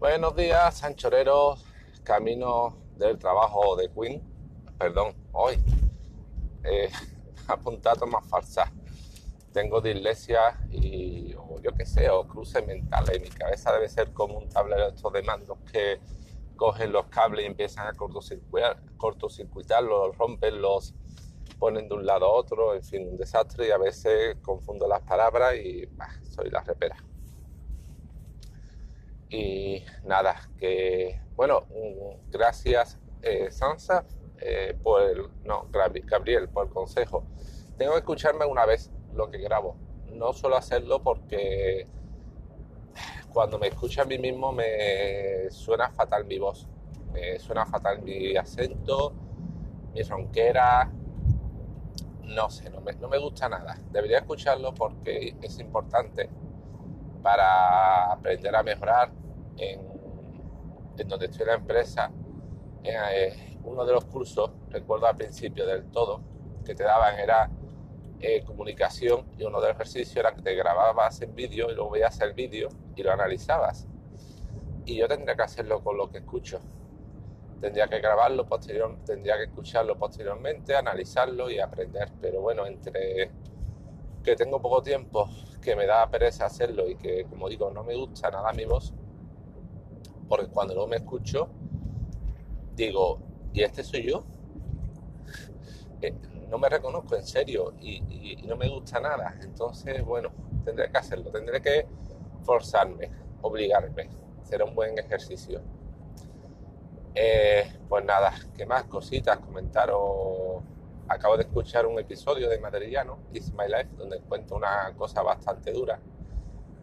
Buenos días, sanchoreros, camino del trabajo de Queen. Perdón, hoy eh, apuntado más falsa. Tengo dislexia y, o yo qué sé, o cruces mentales. Mi cabeza debe ser como un tablero de estos de mandos que cogen los cables y empiezan a cortocircuitar, cortocircuitarlos, los rompen, los ponen de un lado a otro, en fin, un desastre y a veces confundo las palabras y soy la repera. Y nada, que bueno, gracias eh, Sansa eh, por el, no, Gabriel por el consejo. Tengo que escucharme una vez lo que grabo. No suelo hacerlo porque cuando me escucho a mí mismo me suena fatal mi voz. Me suena fatal mi acento, mi ronquera. No sé, no me, no me gusta nada. Debería escucharlo porque es importante para aprender a mejorar en, donde estoy en la empresa, eh, uno de los cursos, recuerdo al principio del todo, que te daban era eh, comunicación y uno de los ejercicios era que te grababas en vídeo y luego veías el vídeo y lo analizabas. Y yo tendría que hacerlo con lo que escucho. Tendría que grabarlo posterior, tendría que escucharlo posteriormente, analizarlo y aprender. Pero bueno, entre que tengo poco tiempo, que me da pereza hacerlo y que, como digo, no me gusta nada mi voz, porque cuando no me escucho, digo, ¿y este soy yo? Eh, no me reconozco en serio y, no me gusta nada. Entonces, bueno, tendré que hacerlo, tendré que forzarme, obligarme, hacer un buen ejercicio. Eh, pues nada, ¿qué más cositas? Comentaros. Acabo de escuchar un episodio de Madrillano, It's My Life, donde cuento una cosa bastante dura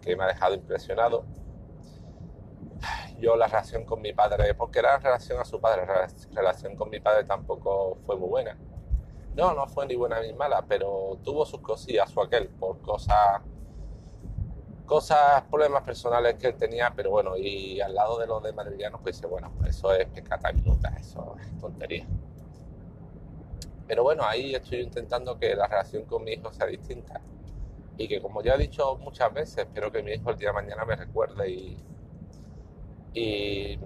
que me ha dejado impresionado yo la relación con mi padre, porque era relación a su padre, la relación con mi padre tampoco fue muy buena. No, no fue ni buena ni mala, pero tuvo sus cosillas o aquel por cosas, cosas, problemas personales que él tenía, pero bueno, y al lado de los de madrileños, pues dice, bueno, eso es pescata minuta, eso es tontería. Pero bueno, ahí estoy intentando que la relación con mi hijo sea distinta. Y que como ya he dicho muchas veces, espero que mi hijo el día de mañana me recuerde y, y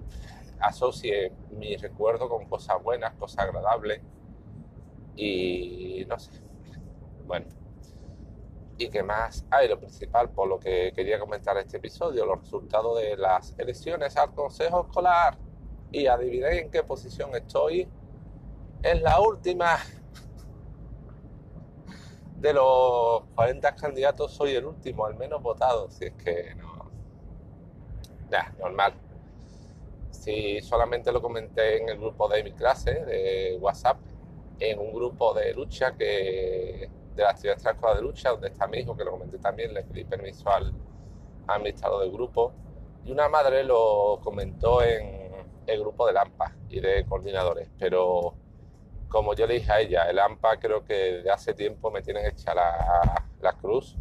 asocie mi recuerdo con cosas buenas, cosas agradables y no sé, bueno. Y que más hay, lo principal por lo que quería comentar este episodio, los resultados de las elecciones al Consejo Escolar. Y adivinéis en qué posición estoy. En la última de los 40 candidatos soy el último, el menos votado, si es que no. Ya, normal. Si solamente lo comenté en el grupo de mi clase de WhatsApp, en un grupo de lucha que de la actividad extraescolar de lucha, donde está mi hijo, que lo comenté también, le pedí permiso al administrador del grupo, y una madre lo comentó en el grupo del AMPA y de coordinadores, pero como yo le dije a ella, el AMPA creo que de hace tiempo me tienen hecha la, la cruz,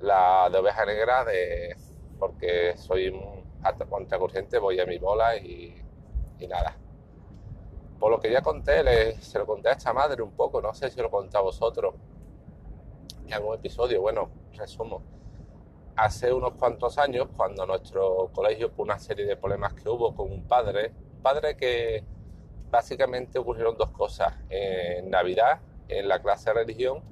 la de oveja negra, de, porque soy un contracorriente, voy a mi bola y, nada. Por lo que ya conté, se lo conté a esta madre un poco, no sé si lo conté a vosotros en algún episodio. Bueno, resumo. Hace unos cuantos años, cuando nuestro colegio, por una serie de problemas que hubo con un padre, un padre que básicamente ocurrieron dos cosas. En Navidad, en la clase de religión,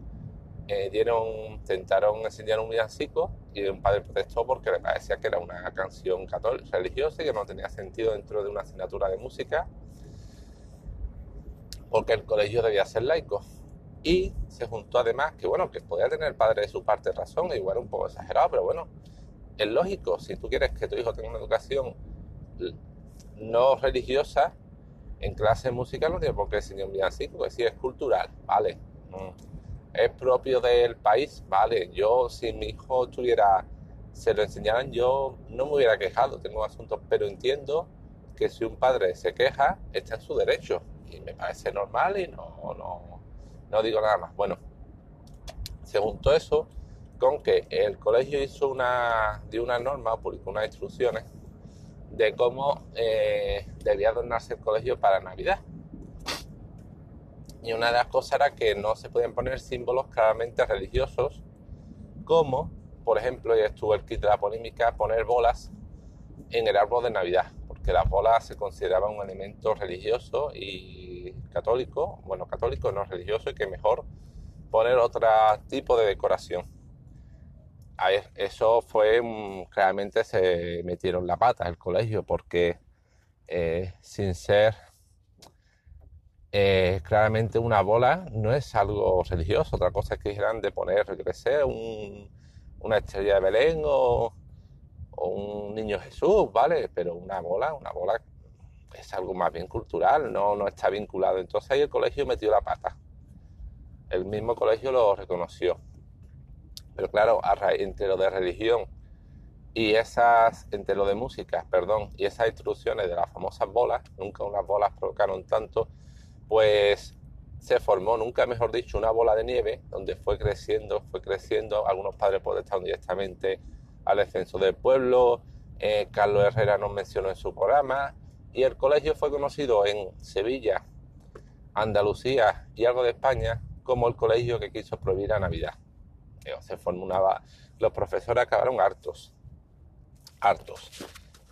eh, dieron, intentaron enseñar un villancico y un padre protestó porque le parecía que era una canción católica, religiosa y que no tenía sentido dentro de una asignatura de música porque el colegio debía ser laico. Y se juntó además que, bueno, que podía tener el padre de su parte razón, igual un poco exagerado, pero bueno, es lógico, si tú quieres que tu hijo tenga una educación no religiosa, en clase de música no tiene por qué enseñar un villancico, que sí es cultural, vale. Mm es propio del país, vale, yo si mi hijo tuviera, se lo enseñaran, yo no me hubiera quejado, tengo asuntos, pero entiendo que si un padre se queja, está en su derecho y me parece normal y no, no, no digo nada más. Bueno, se juntó eso con que el colegio hizo una, dio una norma, publicó unas instrucciones de cómo eh, debía adornarse el colegio para Navidad. Y una de las cosas era que no se podían poner símbolos claramente religiosos, como, por ejemplo, ya estuvo el kit de la polémica, poner bolas en el árbol de Navidad, porque las bolas se consideraban un elemento religioso y católico, bueno, católico no religioso, y que mejor poner otro tipo de decoración. Eso fue, claramente se metieron la pata el colegio, porque eh, sin ser eh, claramente una bola no es algo religioso, otra cosa es que dijeran de poner, un, una estrella de Belén o, un niño Jesús, ¿vale? Pero una bola, una bola es algo más bien cultural, no, no está vinculado. Entonces ahí el colegio metió la pata. El mismo colegio lo reconoció. Pero claro, entre lo de religión y esas, entre lo de música, perdón, y esas instrucciones de las famosas bolas, nunca unas bolas provocaron tanto, pues se formó, nunca mejor dicho, una bola de nieve donde fue creciendo, fue creciendo. Algunos padres protestaron directamente al descenso del pueblo. Eh, Carlos Herrera nos mencionó en su programa. Y el colegio fue conocido en Sevilla, Andalucía y algo de España como el colegio que quiso prohibir la Navidad. Se formó una... Los profesores acabaron hartos. Hartos.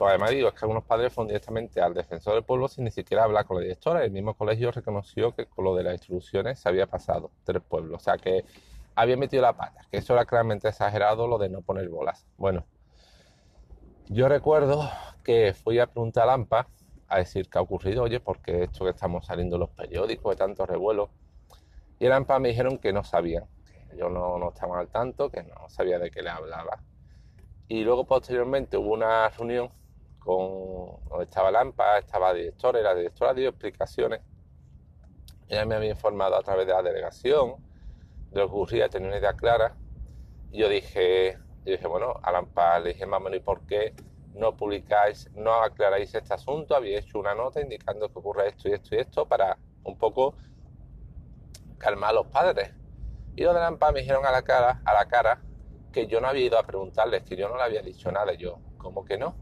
Pues además digo, es que algunos padres fueron directamente al defensor del pueblo sin ni siquiera hablar con la directora. El mismo colegio reconoció que con lo de las instrucciones se había pasado tres pueblos. O sea que había metido la pata, que eso era claramente exagerado lo de no poner bolas. Bueno, yo recuerdo que fui a preguntar a Lampa a decir qué ha ocurrido, oye, porque esto que estamos saliendo en los periódicos de tanto revuelo. Y el AMPA me dijeron que no sabían, que yo no, no estaba al tanto, que no sabía de qué le hablaba. Y luego posteriormente hubo una reunión con donde estaba Lampa, estaba directora y la directora dio explicaciones. Ella me había informado a través de la delegación de lo que ocurría, tenía una idea clara. Y yo dije, yo dije, bueno, a Lampa le dije más ¿y por qué no publicáis, no aclaráis este asunto? Había hecho una nota indicando que ocurre esto y esto y esto para un poco calmar a los padres. Y los de Lampa me dijeron a la cara, a la cara, que yo no había ido a preguntarles, que yo no le había dicho nada. Yo, ¿cómo que no?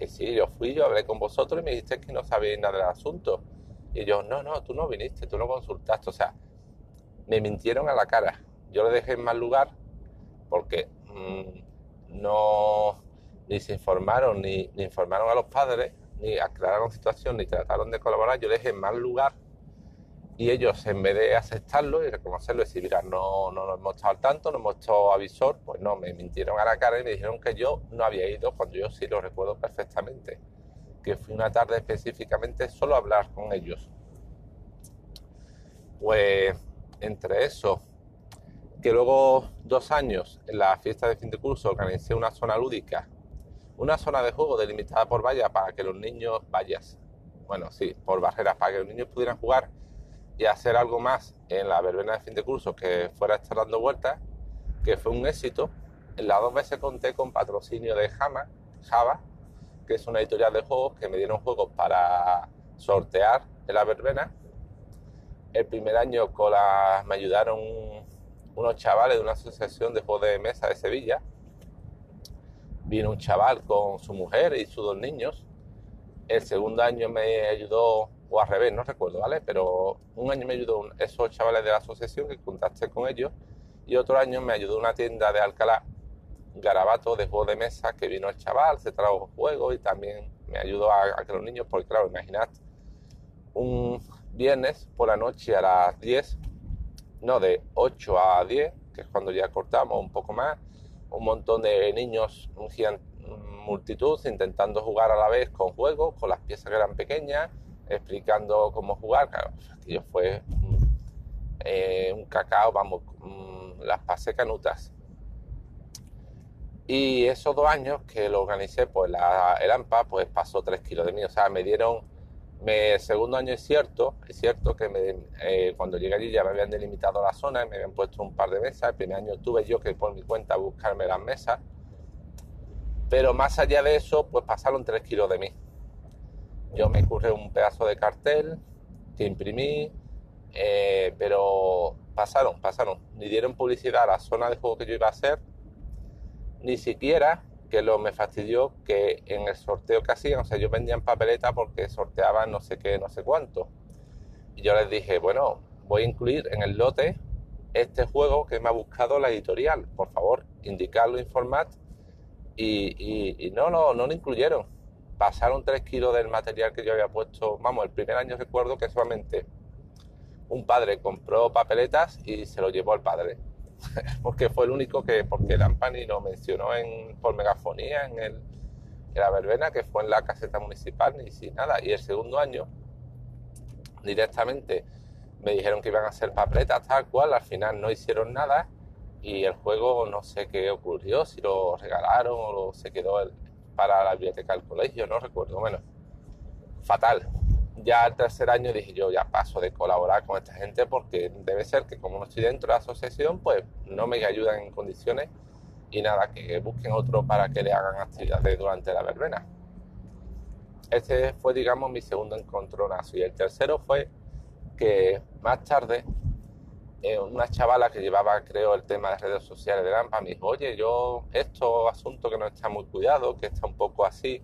Que sí, yo fui, yo hablé con vosotros y me dijiste que no sabéis nada del asunto. Y yo, no, no, tú no viniste, tú no consultaste. O sea, me mintieron a la cara. Yo le dejé en mal lugar porque mm, no ni se informaron, ni, ni, informaron a los padres, ni aclararon situación, ni trataron de colaborar. Yo le dejé en mal lugar y ellos, en vez de aceptarlo y reconocerlo y decir, mira, no, no nos hemos estado al tanto, no hemos estado avisor, pues no, me mintieron a la cara y me dijeron que yo no había ido cuando yo sí lo recuerdo perfectamente. Que fui una tarde específicamente solo a hablar con ellos. Pues entre eso, que luego dos años en la fiesta de fin de curso organicé una zona lúdica, una zona de juego delimitada por vallas para que los niños, vallas, bueno, sí, por barreras, para que los niños pudieran jugar y hacer algo más en la verbena de fin de curso que fuera estar dando vueltas, que fue un éxito. En las dos veces conté con patrocinio de Jama, Java, que es una editorial de juegos que me dieron juegos para sortear en la verbena. El primer año con me ayudaron unos chavales de una asociación de juegos de mesa de Sevilla. Vino un chaval con su mujer y sus dos niños. El segundo año me ayudó o al revés, no recuerdo, ¿vale? Pero un año me ayudó esos chavales de la asociación que contacté con ellos y otro año me ayudó una tienda de Alcalá, Garabato de juego de mesa, que vino el chaval, se trajo juegos y también me ayudó a, que los niños, porque claro, imaginad, un viernes por la noche a las 10, no, de 8 a 10, que es cuando ya cortamos un poco más, un montón de niños, un multitud intentando jugar a la vez con juegos, con las piezas que eran pequeñas, explicando cómo jugar. Claro, aquello fue eh, un cacao, vamos, mm, las pasé canutas. Y esos dos años que lo organicé, pues la, el AMPA, pues pasó tres kilos de mí. O sea, me dieron, me, el segundo año es cierto, es cierto que eh, cuando llegué allí ya me habían delimitado la zona y me habían puesto un par de mesas. El primer año tuve yo que por mi cuenta buscarme las mesas. Pero más allá de eso, pues pasaron tres kilos de mí. Yo me curré un pedazo de cartel que imprimí, eh, pero pasaron, pasaron. Ni dieron publicidad a la zona de juego que yo iba a hacer, ni siquiera que lo me fastidió que en el sorteo que hacían, o sea, yo vendía en papeleta porque sorteaban no sé qué, no sé cuánto. Y yo les dije, bueno, voy a incluir en el lote este juego que me ha buscado la editorial. Por favor, indicarlo, informar y, no, no, no lo incluyeron. Pasaron 3 kilos del material que yo había puesto. Vamos, el primer año recuerdo que solamente un padre compró papeletas y se lo llevó al padre. porque fue el único que, porque Lampani lo mencionó en, por megafonía en, el, en la verbena, que fue en la caseta municipal, ni sin nada. Y el segundo año, directamente me dijeron que iban a hacer papeletas tal cual, al final no hicieron nada y el juego no sé qué ocurrió, si lo regalaron o se quedó para la biblioteca del colegio, no recuerdo, bueno, fatal. Ya el tercer año dije yo, ya paso de colaborar con esta gente porque debe ser que como no estoy dentro de la asociación, pues no me ayudan en condiciones y nada, que busquen otro para que le hagan actividades durante la verbena. Este fue, digamos, mi segundo encontronazo y el tercero fue que más tarde eh, una chavala que llevaba, creo, el tema de redes sociales de Lampa, me dijo, oye, yo, esto asunto que no está muy cuidado, que está un poco así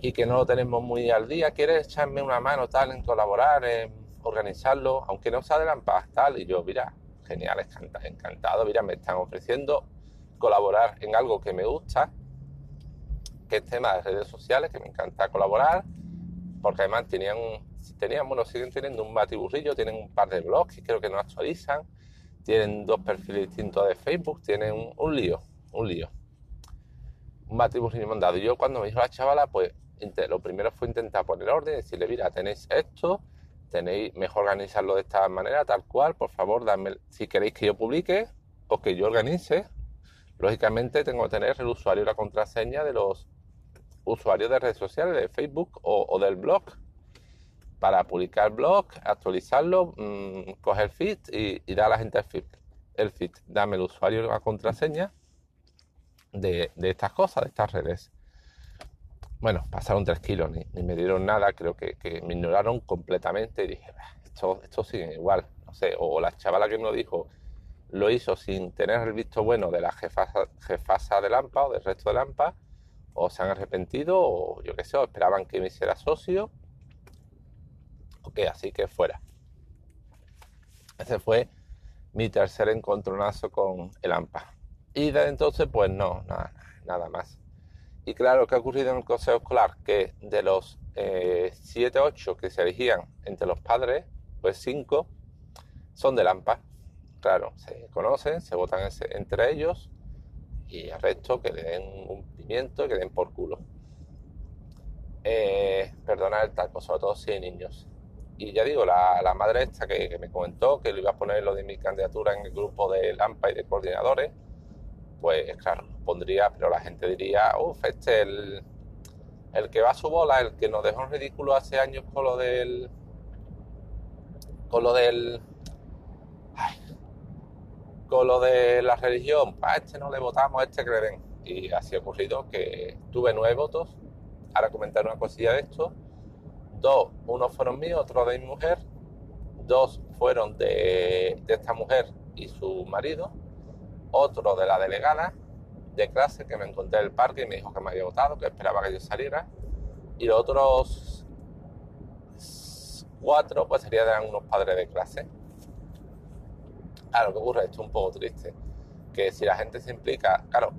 y que no lo tenemos muy al día, ¿quieres echarme una mano tal en colaborar, en organizarlo, aunque no sea de Lampa, tal? Y yo, mira, genial, encantado, mira, me están ofreciendo colaborar en algo que me gusta, que es tema de redes sociales, que me encanta colaborar, porque además tenían tenían, bueno, siguen teniendo un batiburrillo, tienen un par de blogs que creo que no actualizan, tienen dos perfiles distintos de Facebook, tienen un, lío, un lío. Un batiburrillo mandado. Yo cuando me dijo la chavala, pues lo primero fue intentar poner orden, decirle, mira, tenéis esto, tenéis mejor organizarlo de esta manera, tal cual, por favor, dame, si queréis que yo publique o que yo organice, lógicamente tengo que tener el usuario y la contraseña de los usuarios de redes sociales, de Facebook o del blog para publicar blog, actualizarlo, mmm, coger feed y, dar a la gente el feed. El feed, dame el usuario y la contraseña de, estas cosas, de estas redes. Bueno, pasaron tres kilos, ni, me dieron nada, creo que, me ignoraron completamente y dije, esto, esto sigue igual, no sé, o la chavala que me lo dijo lo hizo sin tener el visto bueno de la jefasa, jefasa de Lampa o del resto de Lampa, o se han arrepentido, o yo qué sé, o esperaban que me hiciera socio, Ok, así que fuera. Ese fue mi tercer encontronazo con el AMPA. Y desde entonces, pues no, nada, más. Y claro, ¿qué ha ocurrido en el consejo escolar? Que de los 7, eh, 8 que se elegían entre los padres, pues 5 son del AMPA. Claro, se conocen, se votan entre ellos y el resto que le den un pimiento y que den por culo. Eh, perdona el taco, sobre todo si hay niños. Y ya digo, la, madre esta que, me comentó que le iba a poner lo de mi candidatura en el grupo de Lampa y de coordinadores, pues claro, pondría, pero la gente diría, uff, este el, el que va a su bola, el que nos dejó en ridículo hace años con lo del. con lo del. con lo de la religión, a este no le votamos, a este den. Y así ha ocurrido que tuve nueve votos. Ahora comentar una cosilla de esto Dos, uno fueron míos, otro de mi mujer. Dos fueron de, esta mujer y su marido. Otro de la delegada de clase que me encontré en el parque y me dijo que me había votado, que esperaba que yo saliera. Y los otros cuatro, pues serían unos padres de clase. Claro, ¿qué ocurre? Esto es un poco triste. Que si la gente se implica, claro,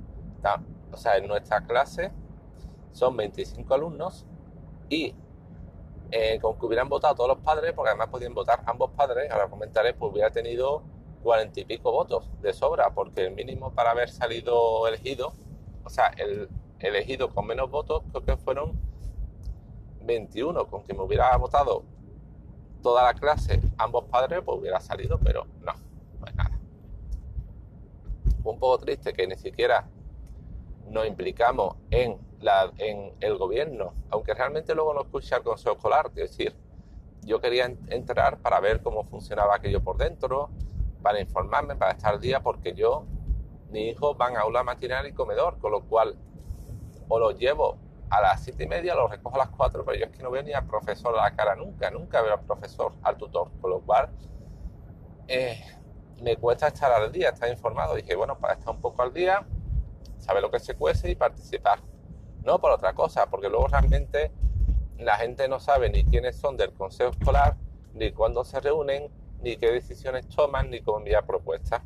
o sea, en nuestra clase son 25 alumnos y eh, con que hubieran votado todos los padres, porque además podían votar ambos padres, ahora comentaré, pues hubiera tenido cuarenta y pico votos de sobra, porque el mínimo para haber salido elegido, o sea, el elegido con menos votos, creo que fueron 21, con que me hubiera votado toda la clase, ambos padres, pues hubiera salido, pero no, pues nada. Un poco triste que ni siquiera nos implicamos en el gobierno, aunque realmente luego no escuché al consejo escolar, es decir, yo quería entrar para ver cómo funcionaba aquello por dentro, para informarme, para estar al día, porque yo, mis hijos van a aula matinal y comedor, con lo cual o los llevo a las siete y media, los recojo a las cuatro, pero yo es que no veo ni al profesor a la cara nunca, nunca veo al profesor, al tutor, con lo cual eh, me cuesta estar al día, estar informado. Dije, bueno, para estar un poco al día, saber lo que se cuece y participar no por otra cosa, porque luego realmente la gente no sabe ni quiénes son del consejo escolar, ni cuándo se reúnen, ni qué decisiones toman, ni cómo enviar propuestas.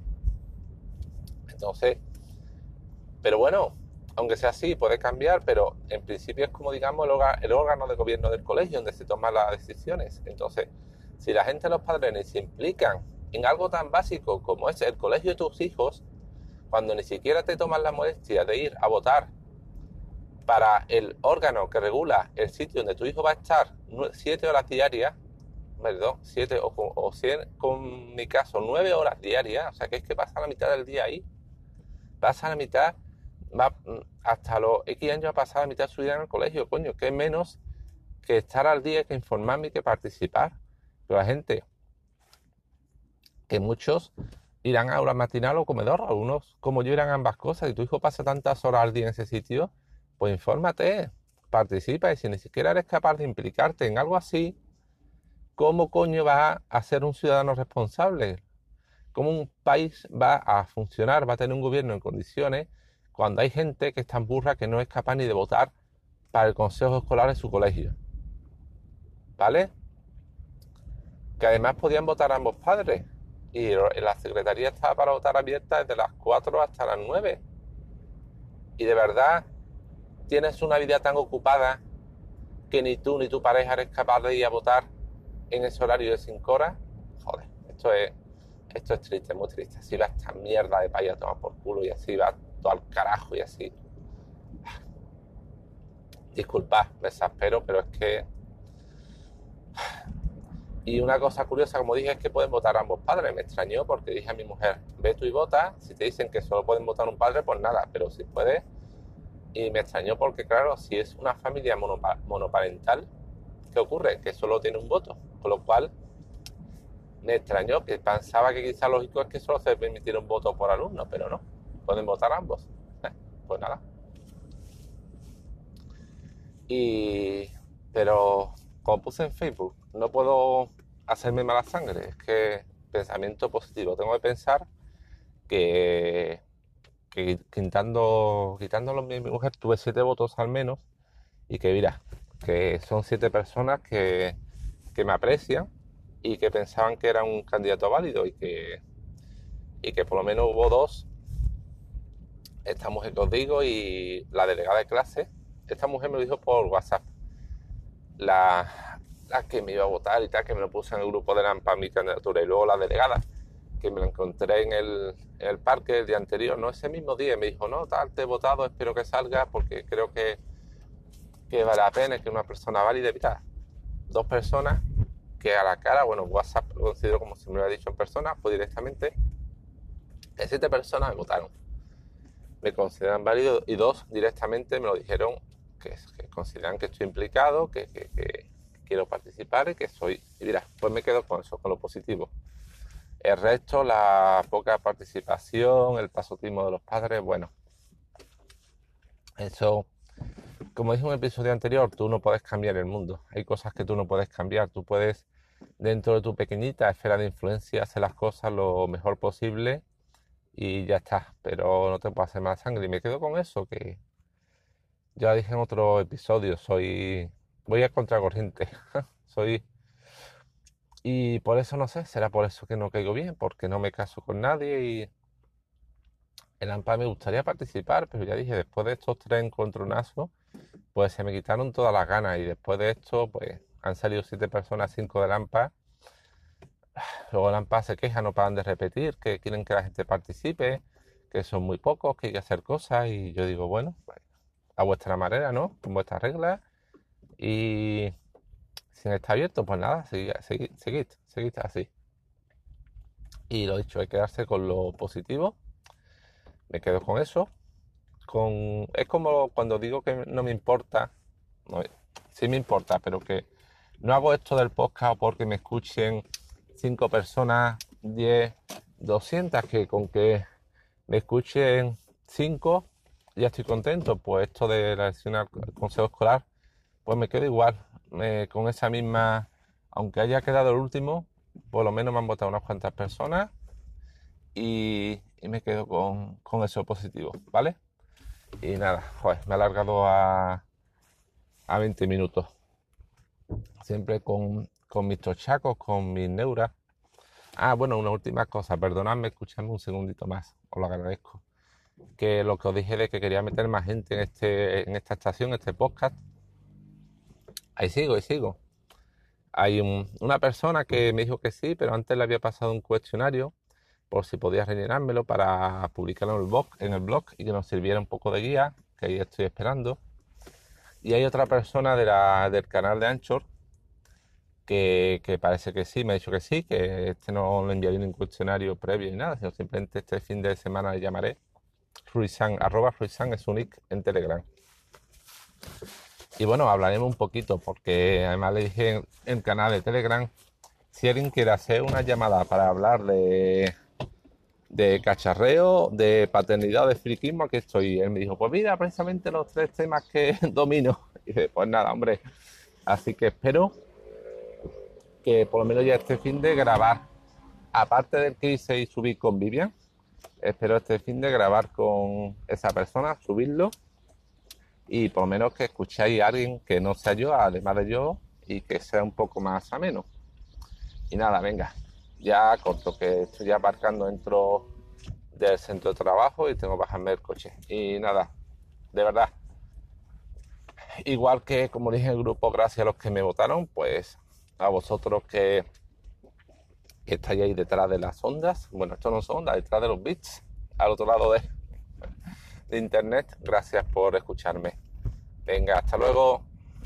Entonces, Pero bueno, aunque sea así, puede cambiar, pero en principio es como, digamos, el, órgano de gobierno del colegio donde se toman las decisiones. Entonces, si la gente, los padres, se implican en algo tan básico como es el colegio de tus hijos, cuando ni siquiera te toman la molestia de ir a votar para el órgano que regula el sitio donde tu hijo va a estar siete horas diarias, perdón, siete o, o con mi caso, nueve horas diarias, o sea que es que pasa la mitad del día ahí, pasa la mitad va, hasta los X años ha pasado a mitad de su vida en el colegio, coño, que menos que estar al día, que informarme y que participar. Pero la gente, que muchos irán a aula matinal o comedor, algunos como yo irán ambas cosas, y tu hijo pasa tantas horas al día en ese sitio, pues infórmate, participa y si ni siquiera eres capaz de implicarte en algo así, ¿cómo coño va a ser un ciudadano responsable? ¿Cómo un país va a funcionar, va a tener un gobierno en condiciones cuando hay gente que es tan burra que no es capaz ni de votar para el consejo escolar de su colegio. ¿Vale? Que además podían votar ambos padres. Y la secretaría estaba para votar abierta desde las 4 hasta las 9. Y de verdad tienes una vida tan ocupada que ni tú ni tu pareja eres capaz de ir a votar en ese horario de 5 horas. Joder, esto es, esto es triste, muy triste. Así va esta mierda de país a tomar por culo y así va al carajo y así. Disculpad, me exaspero, pero es que... Y una cosa curiosa, como dije, es que pueden votar ambos padres. Me extrañó porque dije a mi mujer, ve tú y vota. Si te dicen que solo pueden votar un padre, pues nada, pero si puedes. Y me extrañó porque, claro, si es una familia monoparental, ¿qué ocurre? Que solo tiene un voto. Con lo cual, me extrañó que pensaba que quizá lógico es que solo se permitiera un voto por alumno, pero no pueden votar ambos. pues nada. Y, pero como puse en Facebook, no puedo hacerme mala sangre. Es que pensamiento positivo. Tengo que pensar que, que quitando, quitándolo mi, mi mujer tuve siete votos al menos y que mira, que son siete personas que, que me aprecian y que pensaban que era un candidato válido y que, y que por lo menos hubo dos esta mujer que os digo y la delegada de clase, esta mujer me lo dijo por WhatsApp. La, que me iba a votar y tal, que me lo puse en el grupo de la para mi candidatura. Y luego la delegada, que me la encontré en el, parque el día anterior, no ese mismo día, me dijo, no, tal, te he votado, espero que salga porque creo que, que vale la pena, que una persona válida. Y dos personas que a la cara, bueno, WhatsApp lo considero como si me lo hubiera dicho en persona, pues directamente, que siete personas me votaron me consideran válido y dos directamente me lo dijeron que, consideran que estoy implicado, que, quiero participar y que soy. Y dirás, pues me quedo con eso, con lo positivo. El resto, la poca participación, el pasotismo de los padres, bueno, eso, como dije en un episodio anterior, tú no puedes cambiar el mundo. Hay cosas que tú no puedes cambiar. Tú puedes, dentro de tu pequeñita esfera de influencia, hacer las cosas lo mejor posible y ya está, pero no te puedo hacer más sangre. Y me quedo con eso, que ya dije en otro episodio, soy, voy a contracorriente, soy, y por eso no sé, será por eso que no caigo bien, porque no me caso con nadie y el AMPA me gustaría participar, pero ya dije, después de estos tres encontronazos, pues se me quitaron todas las ganas y después de esto, pues han salido siete personas, cinco del AMPA Luego la AMPA se queja, no paran de repetir, que quieren que la gente participe, que son muy pocos, que hay que hacer cosas. Y yo digo, bueno, pues, a vuestra manera, ¿no? Con vuestras reglas. Y si no está abierto, pues nada, seguid, seguid, seguid, así. Y lo dicho, hay que quedarse con lo positivo. Me quedo con eso. Con... Es como cuando digo que no me importa. No, sí me importa, pero que no hago esto del podcast porque me escuchen 5 personas, 10, 200, que con que me escuchen 5 ya estoy contento. Pues esto de la elección al consejo escolar, pues me quedo igual. con esa misma, aunque haya quedado el último, por lo menos me han votado unas cuantas personas y, me quedo con, con, eso positivo, ¿vale? Y nada, joder, me ha alargado a, a 20 minutos. Siempre con, con mis tochacos, con mis neuras. Ah, bueno, una última cosa, perdonadme, escuchadme un segundito más, os lo agradezco. que lo que os dije de que quería meter más gente en, este, en esta estación, este podcast. Ahí sigo, ahí sigo. Hay una persona que me dijo que sí, pero antes le había pasado un cuestionario por si podía rellenármelo para publicarlo en el blog, en el blog y que nos sirviera un poco de guía, que ahí estoy esperando. Y hay otra persona de la, del canal de Anchor que, parece que sí, me ha dicho que sí, que este no le enviaré ningún cuestionario previo ni nada, sino simplemente este fin de semana le llamaré. Ruizan, arroba Ruizan es un nick en Telegram. Y bueno, hablaremos un poquito, porque además le dije en el canal de Telegram, si alguien quiere hacer una llamada para hablar de, de cacharreo, de paternidad de friquismo, aquí estoy. Él me dijo, pues mira, precisamente los tres temas que domino. Y dice, pues nada, hombre. Así que espero que por lo menos ya este fin de grabar, aparte del que hice y subí con Vivian, espero este fin de grabar con esa persona, subirlo y por lo menos que escuchéis a alguien que no sea yo, además de yo, y que sea un poco más ameno. Y nada, venga, ya corto, que estoy ya aparcando dentro del centro de trabajo y tengo que bajarme el coche. Y nada, de verdad, igual que como dije en el grupo, gracias a los que me votaron, pues a vosotros que, estáis ahí detrás de las ondas. Bueno, esto no son ondas, detrás de los bits, al otro lado de, de internet. Gracias por escucharme. Venga, hasta luego.